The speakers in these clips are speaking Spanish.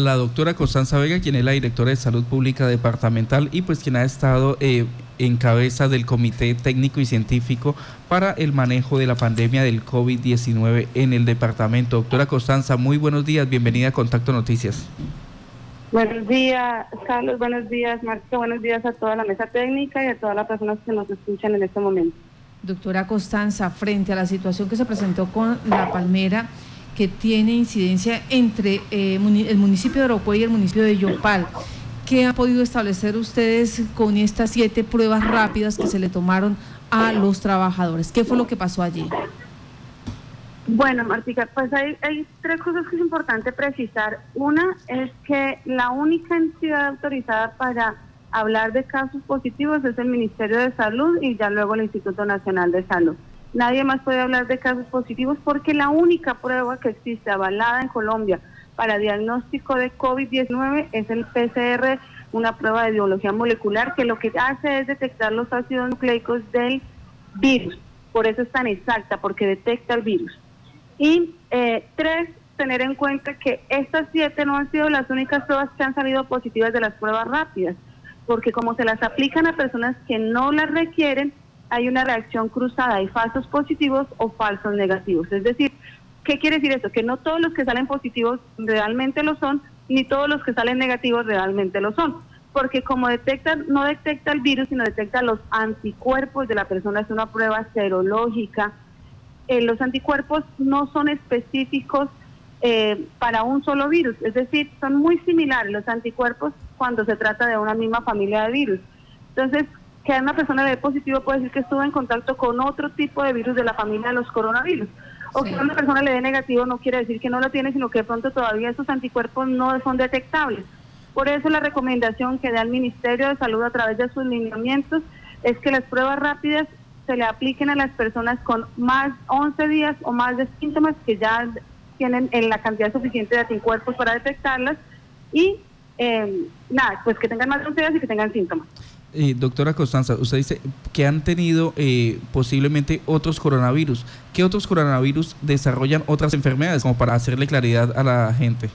la doctora Constanza Vega, quien es la directora de Salud Pública Departamental y pues quien ha estado eh, en cabeza del Comité Técnico y Científico para el manejo de la pandemia del COVID-19 en el departamento. Doctora Constanza, muy buenos días, bienvenida a Contacto Noticias. Buenos días, Carlos, buenos días, Marco, buenos días a toda la mesa técnica y a todas las personas que nos escuchan en este momento. Doctora Constanza, frente a la situación que se presentó con la palmera, que tiene incidencia entre eh, el municipio de Orocuay y el municipio de Yopal. ¿Qué han podido establecer ustedes con estas siete pruebas rápidas que se le tomaron a los trabajadores? ¿Qué fue lo que pasó allí? Bueno, Martica, pues hay, hay, tres cosas que es importante precisar. Una es que la única entidad autorizada para hablar de casos positivos es el Ministerio de Salud y ya luego el Instituto Nacional de Salud. Nadie más puede hablar de casos positivos porque la única prueba que existe avalada en Colombia para diagnóstico de COVID-19 es el PCR, una prueba de biología molecular que lo que hace es detectar los ácidos nucleicos del virus. Por eso es tan exacta, porque detecta el virus. Y eh, tres, tener en cuenta que estas siete no han sido las únicas pruebas que han salido positivas de las pruebas rápidas, porque como se las aplican a personas que no las requieren, hay una reacción cruzada, hay falsos positivos o falsos negativos. Es decir, ¿qué quiere decir esto? Que no todos los que salen positivos realmente lo son, ni todos los que salen negativos realmente lo son. Porque como detecta, no detecta el virus, sino detecta los anticuerpos de la persona, es una prueba serológica. Eh, los anticuerpos no son específicos eh, para un solo virus, es decir, son muy similares los anticuerpos cuando se trata de una misma familia de virus. Entonces, que una persona le dé positivo puede decir que estuvo en contacto con otro tipo de virus de la familia de los coronavirus. O que una persona le dé negativo no quiere decir que no lo tiene, sino que de pronto todavía esos anticuerpos no son detectables. Por eso la recomendación que da el Ministerio de Salud a través de sus lineamientos es que las pruebas rápidas se le apliquen a las personas con más 11 días o más de síntomas que ya tienen en la cantidad suficiente de anticuerpos para detectarlas y eh, nada, pues que tengan más de 11 días y que tengan síntomas. Eh, doctora Constanza, usted dice que han tenido eh, posiblemente otros coronavirus. ¿Qué otros coronavirus desarrollan otras enfermedades, como para hacerle claridad a la gente?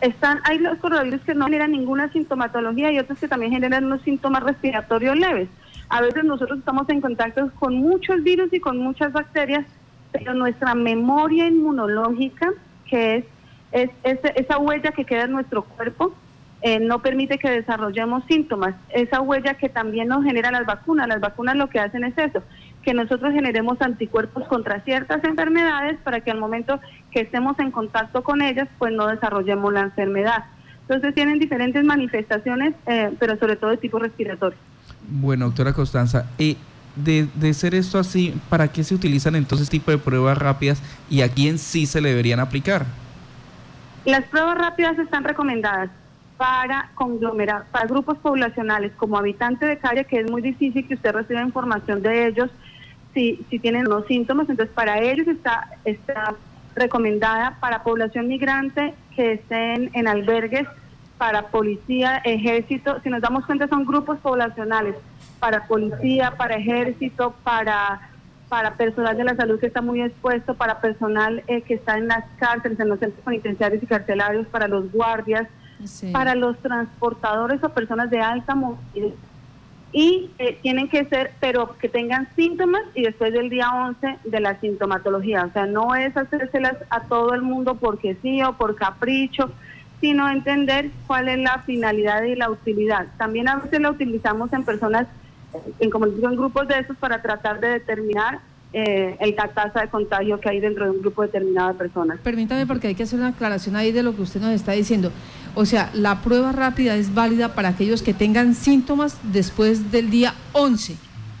Están, hay los coronavirus que no generan ninguna sintomatología y otros que también generan unos síntomas respiratorios leves. A veces nosotros estamos en contacto con muchos virus y con muchas bacterias, pero nuestra memoria inmunológica, que es, es, es esa huella que queda en nuestro cuerpo, eh, no permite que desarrollemos síntomas. Esa huella que también nos genera las vacunas. Las vacunas lo que hacen es eso, que nosotros generemos anticuerpos contra ciertas enfermedades para que al momento que estemos en contacto con ellas, pues no desarrollemos la enfermedad. Entonces tienen diferentes manifestaciones, eh, pero sobre todo de tipo respiratorio. Bueno, doctora Constanza, y de, de ser esto así, ¿para qué se utilizan entonces este tipo de pruebas rápidas y a quién sí se le deberían aplicar? Las pruebas rápidas están recomendadas para conglomerar, para grupos poblacionales como habitante de calle, que es muy difícil que usted reciba información de ellos si, si tienen los síntomas, entonces para ellos está, está recomendada para población migrante que estén en albergues, para policía, ejército, si nos damos cuenta son grupos poblacionales, para policía, para ejército, para para personal de la salud que está muy expuesto, para personal eh, que está en las cárceles, en los centros penitenciarios y carcelarios, para los guardias, para los transportadores o personas de alta movilidad. Y eh, tienen que ser, pero que tengan síntomas y después del día 11 de la sintomatología. O sea, no es hacérselas a todo el mundo porque sí o por capricho, sino entender cuál es la finalidad y la utilidad. También a veces la utilizamos en personas, en, como en grupos de esos para tratar de determinar eh, el tasa de contagio que hay dentro de un grupo determinado de personas. Permítame porque hay que hacer una aclaración ahí de lo que usted nos está diciendo. O sea, la prueba rápida es válida para aquellos que tengan síntomas después del día 11,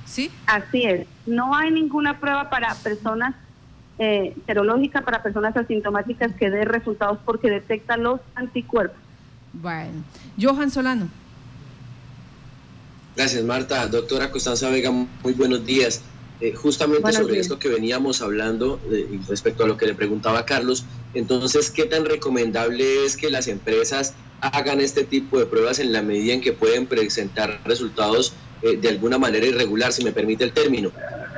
¿sí? Así es. No hay ninguna prueba para personas eh, serológica, para personas asintomáticas que dé resultados porque detecta los anticuerpos. Bueno, Johan Solano. Gracias, Marta. Doctora Constanza Vega, muy buenos días. Eh, justamente sobre esto que veníamos hablando eh, respecto a lo que le preguntaba Carlos, entonces, ¿qué tan recomendable es que las empresas hagan este tipo de pruebas en la medida en que pueden presentar resultados eh, de alguna manera irregular, si me permite el término?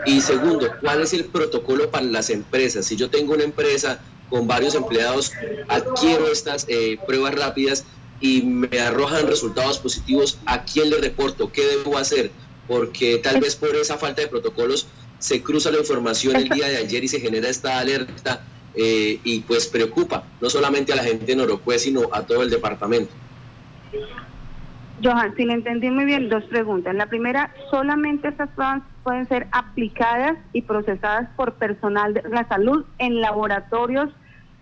Y segundo, ¿cuál es el protocolo para las empresas? Si yo tengo una empresa con varios empleados, adquiero estas pruebas rápidas y me arrojan resultados positivos, ¿a quién le reporto? ¿Qué debo hacer? Porque tal vez por esa falta de protocolos se cruza la información el día de ayer y se genera esta alerta eh, y pues preocupa no solamente a la gente de Norocue, sino a todo el departamento. Johan, si le entendí muy bien, dos preguntas. La primera, solamente estas pruebas pueden ser aplicadas y procesadas por personal de la salud en laboratorios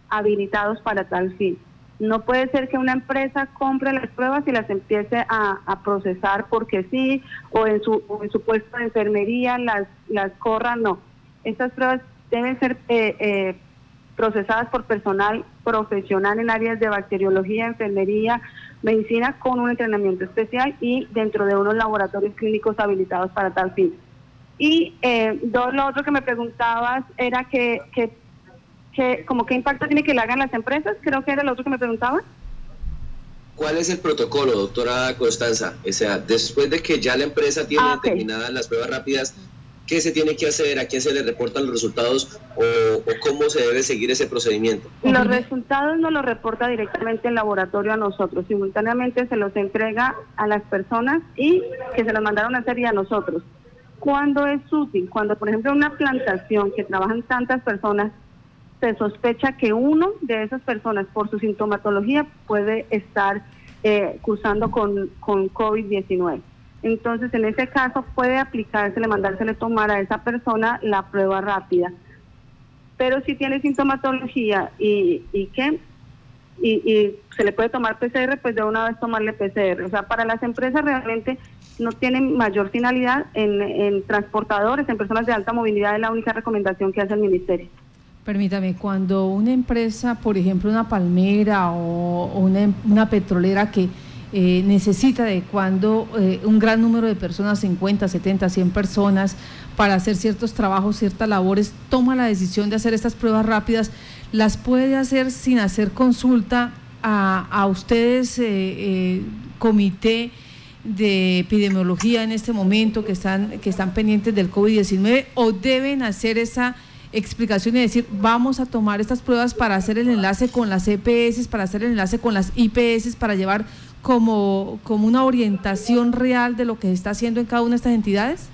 habilitados para tal fin. No puede ser que una empresa compre las pruebas y las empiece a, procesar porque sí, o en su, en su puesto de enfermería las, las corra, no. Estas pruebas deben ser eh, eh, procesadas por personal profesional en áreas de bacteriología, enfermería, medicina con un entrenamiento especial y dentro de unos laboratorios clínicos habilitados para tal fin. Y eh, dos, lo otro que me preguntabas era que, que, como qué impacto tiene que le hagan las empresas, creo que era lo otro que me preguntabas. ¿Cuál es el protocolo, doctora Constanza? O sea, después de que ya la empresa tiene ah, determinadas las pruebas rápidas, qué se tiene que hacer, a quién se le reportan los resultados o, cómo se debe seguir ese procedimiento. Los resultados no los reporta directamente el laboratorio a nosotros, simultáneamente se los entrega a las personas y que se los mandaron a hacer y a nosotros. ¿Cuándo es útil? Cuando, por ejemplo, una plantación que trabajan tantas personas, se sospecha que uno de esas personas, por su sintomatología, puede estar eh, cursando con, con COVID-19. Entonces, en ese caso puede aplicársele, mandársele tomar a esa persona la prueba rápida. Pero si tiene sintomatología y, y qué, y, se le puede tomar PCR, pues de una vez tomarle PCR. O sea, para las empresas realmente no tienen mayor finalidad en, en transportadores, en personas de alta movilidad, es la única recomendación que hace el ministerio. Permítame, cuando una empresa, por ejemplo, una palmera o, una, petrolera que eh, necesita de cuando eh, un gran número de personas, 50, 70, 100 personas, para hacer ciertos trabajos, ciertas labores, toma la decisión de hacer estas pruebas rápidas, las puede hacer sin hacer consulta a, ustedes, eh, comité de epidemiología en este momento que están, que están pendientes del COVID-19 o deben hacer esa explicación y decir, vamos a tomar estas pruebas para hacer el enlace con las EPS, para hacer el enlace con las IPS, para llevar como, como una orientación real de lo que se está haciendo en cada una de estas entidades?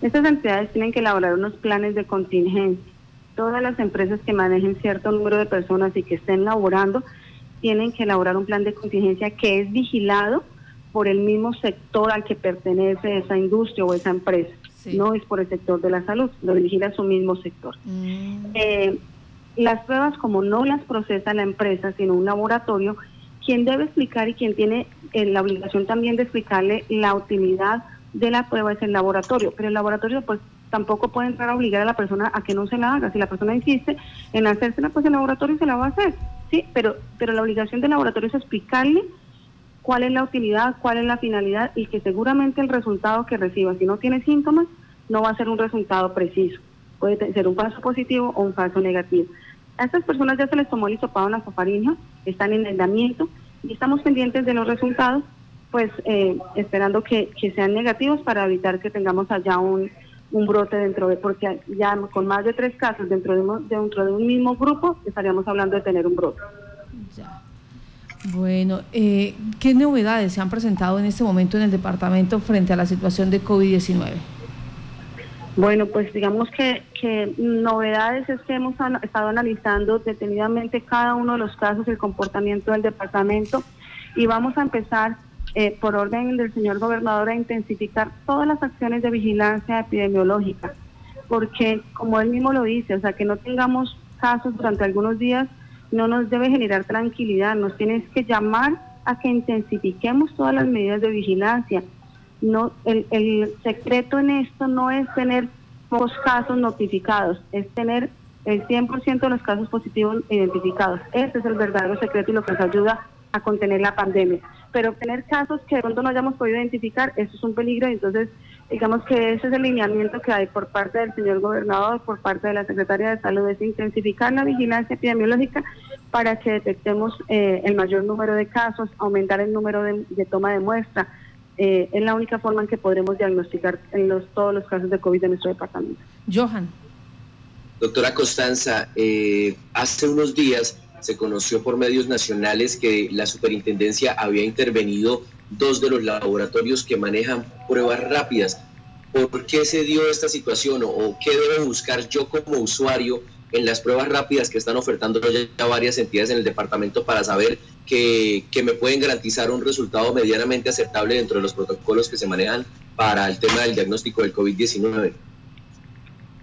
Estas entidades tienen que elaborar unos planes de contingencia. Todas las empresas que manejen cierto número de personas y que estén laborando tienen que elaborar un plan de contingencia que es vigilado por el mismo sector al que pertenece esa industria o esa empresa. No es por el sector de la salud, lo vigila su mismo sector. Mm. Eh, las pruebas, como no las procesa la empresa, sino un laboratorio, quien debe explicar y quien tiene eh, la obligación también de explicarle la utilidad de la prueba es el laboratorio, pero el laboratorio pues tampoco puede entrar a obligar a la persona a que no se la haga. Si la persona insiste en hacérsela, pues el laboratorio se la va a hacer, sí, pero, pero la obligación del laboratorio es explicarle cuál es la utilidad, cuál es la finalidad y que seguramente el resultado que reciba, si no tiene síntomas, no va a ser un resultado preciso. Puede ser un falso positivo o un falso negativo. A estas personas ya se les tomó el hisopado nasofaringeo, están en aislamiento y estamos pendientes de los resultados, pues eh, esperando que, sean negativos para evitar que tengamos allá un, brote dentro de, porque ya con más de tres casos dentro de, dentro de un mismo grupo estaríamos hablando de tener un brote. Bueno, eh, ¿qué novedades se han presentado en este momento en el departamento frente a la situación de COVID-19? Bueno, pues digamos que, novedades es que hemos estado analizando detenidamente cada uno de los casos, el comportamiento del departamento y vamos a empezar eh, por orden del señor gobernador a intensificar todas las acciones de vigilancia epidemiológica, porque como él mismo lo dice, o sea, que no tengamos casos durante algunos días no nos debe generar tranquilidad, nos tienes que llamar a que intensifiquemos todas las medidas de vigilancia no el, el secreto en esto no es tener pocos casos notificados, es tener el 100% de los casos positivos identificados. Ese es el verdadero secreto y lo que nos ayuda a contener la pandemia. Pero tener casos que de pronto no hayamos podido identificar, eso es un peligro. Entonces, digamos que ese es el lineamiento que hay por parte del señor gobernador, por parte de la Secretaría de Salud, es intensificar la vigilancia epidemiológica para que detectemos eh, el mayor número de casos, aumentar el número de, de toma de muestra, eh, es la única forma en que podremos diagnosticar en los, todos los casos de COVID de nuestro departamento. Johan. Doctora Constanza, eh, hace unos días se conoció por medios nacionales que la superintendencia había intervenido dos de los laboratorios que manejan pruebas rápidas. ¿Por qué se dio esta situación o, qué debo buscar yo como usuario en las pruebas rápidas que están ofertando ya varias entidades en el departamento para saber que, que, me pueden garantizar un resultado medianamente aceptable dentro de los protocolos que se manejan para el tema del diagnóstico del COVID-19?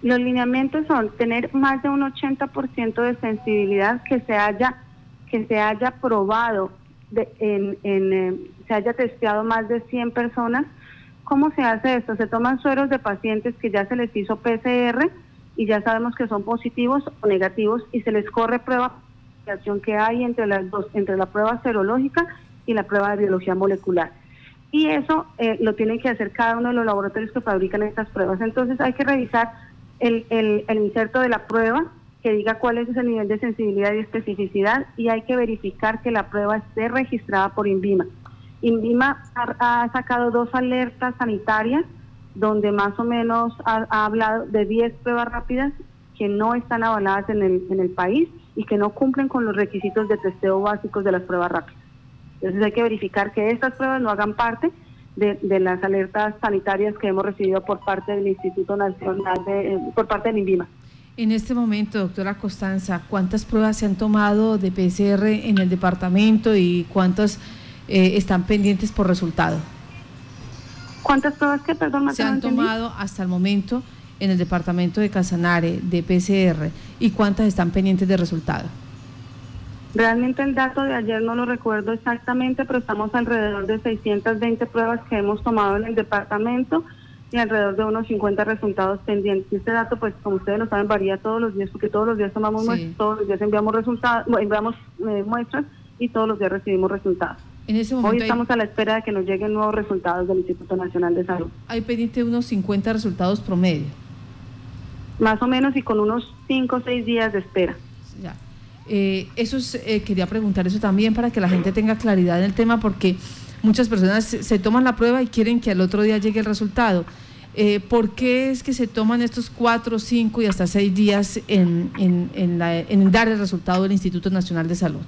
Los lineamientos son tener más de un 80% de sensibilidad que se haya que se haya probado de, en, en eh, se haya testeado más de 100 personas. ¿Cómo se hace esto? Se toman sueros de pacientes que ya se les hizo PCR y ya sabemos que son positivos o negativos y se les corre prueba que hay entre las dos, entre la prueba serológica y la prueba de biología molecular. Y eso eh, lo tienen que hacer cada uno de los laboratorios que fabrican estas pruebas. Entonces hay que revisar el, el, el inserto de la prueba que diga cuál es ese nivel de sensibilidad y especificidad y hay que verificar que la prueba esté registrada por INVIMA. INVIMA ha, sacado dos alertas sanitarias donde más o menos ha, hablado de 10 pruebas rápidas que no están avaladas en el, en el país y que no cumplen con los requisitos de testeo básicos de las pruebas rápidas. Entonces hay que verificar que estas pruebas no hagan parte de, las alertas sanitarias que hemos recibido por parte del Instituto Nacional, de, eh, por parte del INVIMA. En este momento, doctora Costanza, ¿cuántas pruebas se han tomado de PCR en el departamento y cuántas eh, están pendientes por resultado? ¿Cuántas pruebas que, perdón, se han tomado hasta el momento en el departamento de Casanare de PCR y cuántas están pendientes de resultado? Realmente el dato de ayer no lo recuerdo exactamente, pero estamos alrededor de 620 pruebas que hemos tomado en el departamento y alrededor de unos 50 resultados pendientes. Este dato, pues como ustedes lo saben, varía todos los días porque todos los días tomamos muestras, todos los días enviamos resultados, enviamos eh, muestras y todos los días recibimos resultados. En ese momento Hoy estamos a la espera de que nos lleguen nuevos resultados del Instituto Nacional de Salud. Hay pendiente unos 50 resultados promedio. Más o menos y con unos 5 o 6 días de espera. Ya. Eh, eso eh, quería preguntar eso también para que la gente tenga claridad en el tema, porque muchas personas se, toman la prueba y quieren que al otro día llegue el resultado. Eh, ¿Por qué es que se toman estos cuatro, cinco y hasta seis días en, en, dar el resultado del Instituto Nacional de Salud?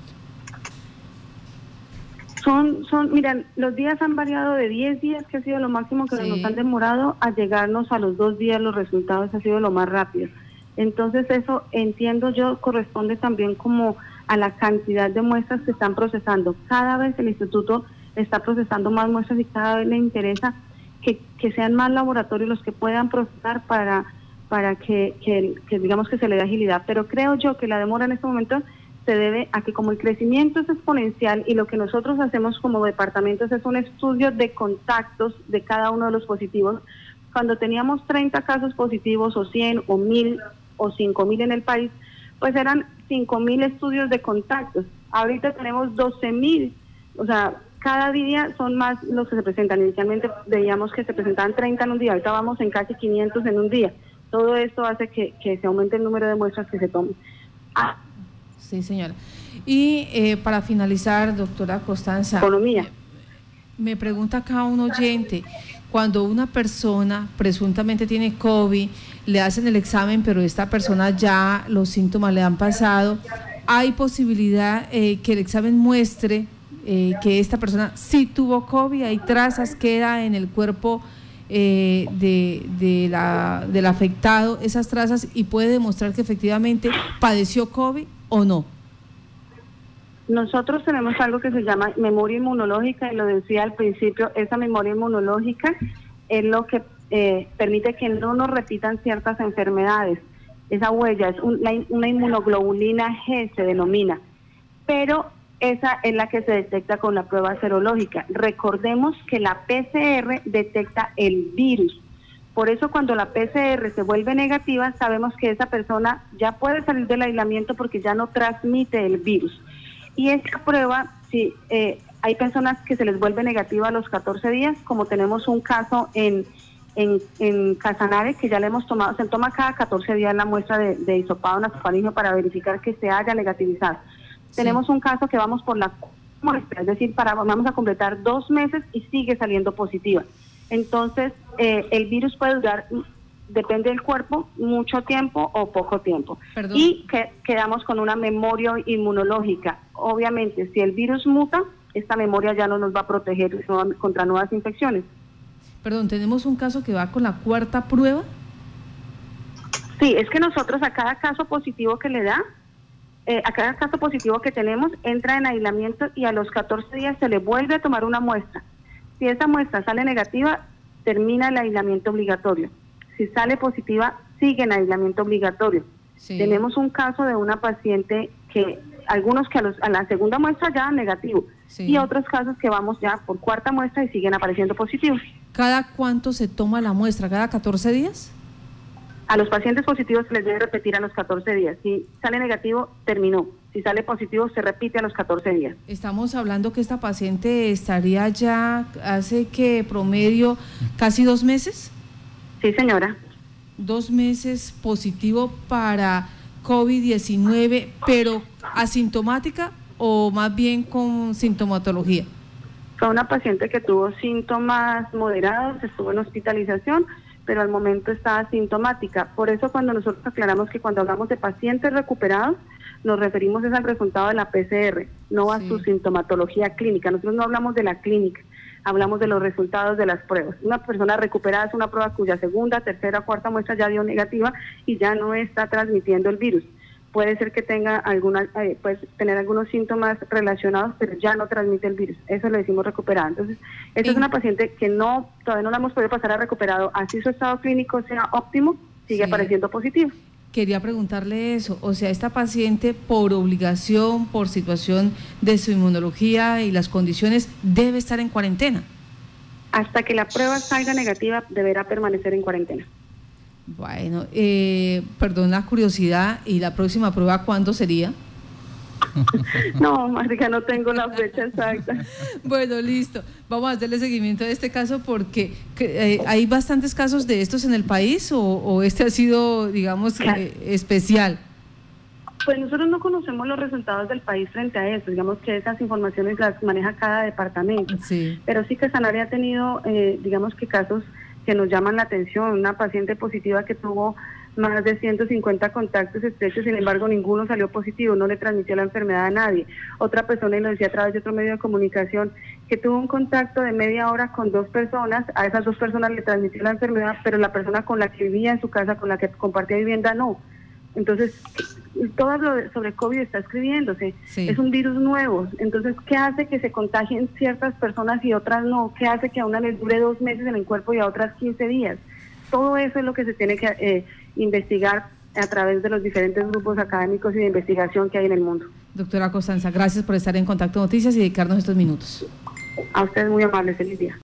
Son, son, miren, los días han variado de 10 días, que ha sido lo máximo que nos han demorado, a llegarnos a los dos días los resultados, ha sido lo más rápido. Entonces eso entiendo yo corresponde también como a la cantidad de muestras que están procesando. Cada vez el instituto está procesando más muestras y cada vez le interesa que, sean más laboratorios los que puedan procesar para, para que, que, digamos que se le dé agilidad. Pero creo yo que la demora en este momento se debe a que como el crecimiento es exponencial y lo que nosotros hacemos como departamentos es un estudio de contactos de cada uno de los positivos, cuando teníamos 30 casos positivos o 100 o 1000 o 5 mil en el país, pues eran 5 mil estudios de contactos. Ahorita tenemos 12 mil, o sea, cada día son más los que se presentan. Inicialmente veíamos que se presentaban 30 en un día, ahorita vamos en casi 500 en un día. Todo esto hace que, se aumente el número de muestras que se tomen. Ah. Sí, señora. Y eh, para finalizar, doctora Constanza. Economía. Me pregunta acá un oyente, cuando una persona presuntamente tiene COVID, le hacen el examen, pero esta persona ya los síntomas le han pasado, hay posibilidad eh, que el examen muestre eh, que esta persona sí tuvo COVID, hay trazas, queda en el cuerpo eh, de, la, del afectado esas trazas y puede demostrar que efectivamente padeció COVID o no. Nosotros tenemos algo que se llama memoria inmunológica y lo decía al principio, esa memoria inmunológica es lo que eh, permite que no nos repitan ciertas enfermedades. Esa huella es una inmunoglobulina G, se denomina, pero esa es la que se detecta con la prueba serológica. Recordemos que la PCR detecta el virus. Por eso cuando la PCR se vuelve negativa, sabemos que esa persona ya puede salir del aislamiento porque ya no transmite el virus. Y esta prueba, si eh, hay personas que se les vuelve negativa a los 14 días, como tenemos un caso en, en, en Casanare, que ya le hemos tomado, se toma cada 14 días la muestra de, de hisopado nasofaringeo para verificar que se haya negativizado. Tenemos un caso que vamos por la muestra, es decir, para, vamos a completar dos meses y sigue saliendo positiva. Entonces, eh, el virus puede durar depende del cuerpo, mucho tiempo o poco tiempo. Y que, quedamos con una memoria inmunológica. Obviamente, si el virus muta, esta memoria ya no nos va a proteger contra nuevas infecciones. Perdón, ¿tenemos un caso que va con la cuarta prueba? Sí, es que nosotros a cada caso positivo que le da, eh, a cada caso positivo que tenemos, entra en aislamiento y a los 14 días se le vuelve a tomar una muestra. Si esa muestra sale negativa, termina el aislamiento obligatorio. Si sale positiva, sigue en aislamiento obligatorio. Tenemos un caso de una paciente que, algunos que a, la segunda muestra ya negativo, y otros casos que vamos ya por cuarta muestra y siguen apareciendo positivos. ¿Cada cuánto se toma la muestra? ¿Cada 14 días? A los pacientes positivos se les debe repetir a los 14 días. Si sale negativo, terminó. Si sale positivo, se repite a los 14 días. Estamos hablando que esta paciente estaría ya hace que promedio casi dos meses. Sí, señora. Dos meses positivo para COVID-19, pero asintomática o más bien con sintomatología. Fue una paciente que tuvo síntomas moderados, estuvo en hospitalización, pero al momento está asintomática. Por eso cuando nosotros aclaramos que cuando hablamos de pacientes recuperados, nos referimos es al resultado de la PCR, no a su sintomatología clínica. Nosotros no hablamos de la clínica, hablamos de los resultados de las pruebas. Una persona recuperada es una prueba cuya segunda, tercera, cuarta muestra ya dio negativa y ya no está transmitiendo el virus puede ser que tenga alguna, eh, puede tener algunos síntomas relacionados, pero ya no transmite el virus. Eso le decimos recuperada. Entonces, esta es una paciente que no, todavía no la hemos podido pasar a recuperado, así su estado clínico sea óptimo, sigue apareciendo positivo. Quería preguntarle eso, o sea, esta paciente por obligación, por situación de su inmunología y las condiciones, debe estar en cuarentena. Hasta que la prueba salga negativa, deberá permanecer en cuarentena. Bueno, eh, perdón la curiosidad, ¿y la próxima prueba cuándo sería? No, Marica, no tengo la fecha exacta. Bueno, listo. Vamos a hacerle seguimiento a este caso porque eh, hay bastantes casos de estos en el país o, este ha sido, digamos, eh, especial. Pues nosotros no conocemos los resultados del país frente a eso. Digamos que esas informaciones las maneja cada departamento. Sí. Pero sí que Sanare ha tenido, digamos que casos que nos llaman la atención. Una paciente positiva que tuvo más de 150 contactos estrechos, sin embargo ninguno salió positivo, no le transmitió la enfermedad a nadie. Otra persona, y lo decía a través de otro medio de comunicación, que tuvo un contacto de media hora con dos personas, a esas dos personas le transmitió la enfermedad, pero la persona con la que vivía en su casa, con la que compartía vivienda, no. Entonces, todo lo sobre COVID está escribiéndose. Es un virus nuevo. Entonces, ¿qué hace que se contagien ciertas personas y otras no? ¿Qué hace que a una les dure dos meses en el cuerpo y a otras 15 días? Todo eso es lo que se tiene que eh, investigar a través de los diferentes grupos académicos y de investigación que hay en el mundo. Doctora Costanza, gracias por estar en Contacto Noticias y dedicarnos estos minutos. A ustedes muy amables, feliz día.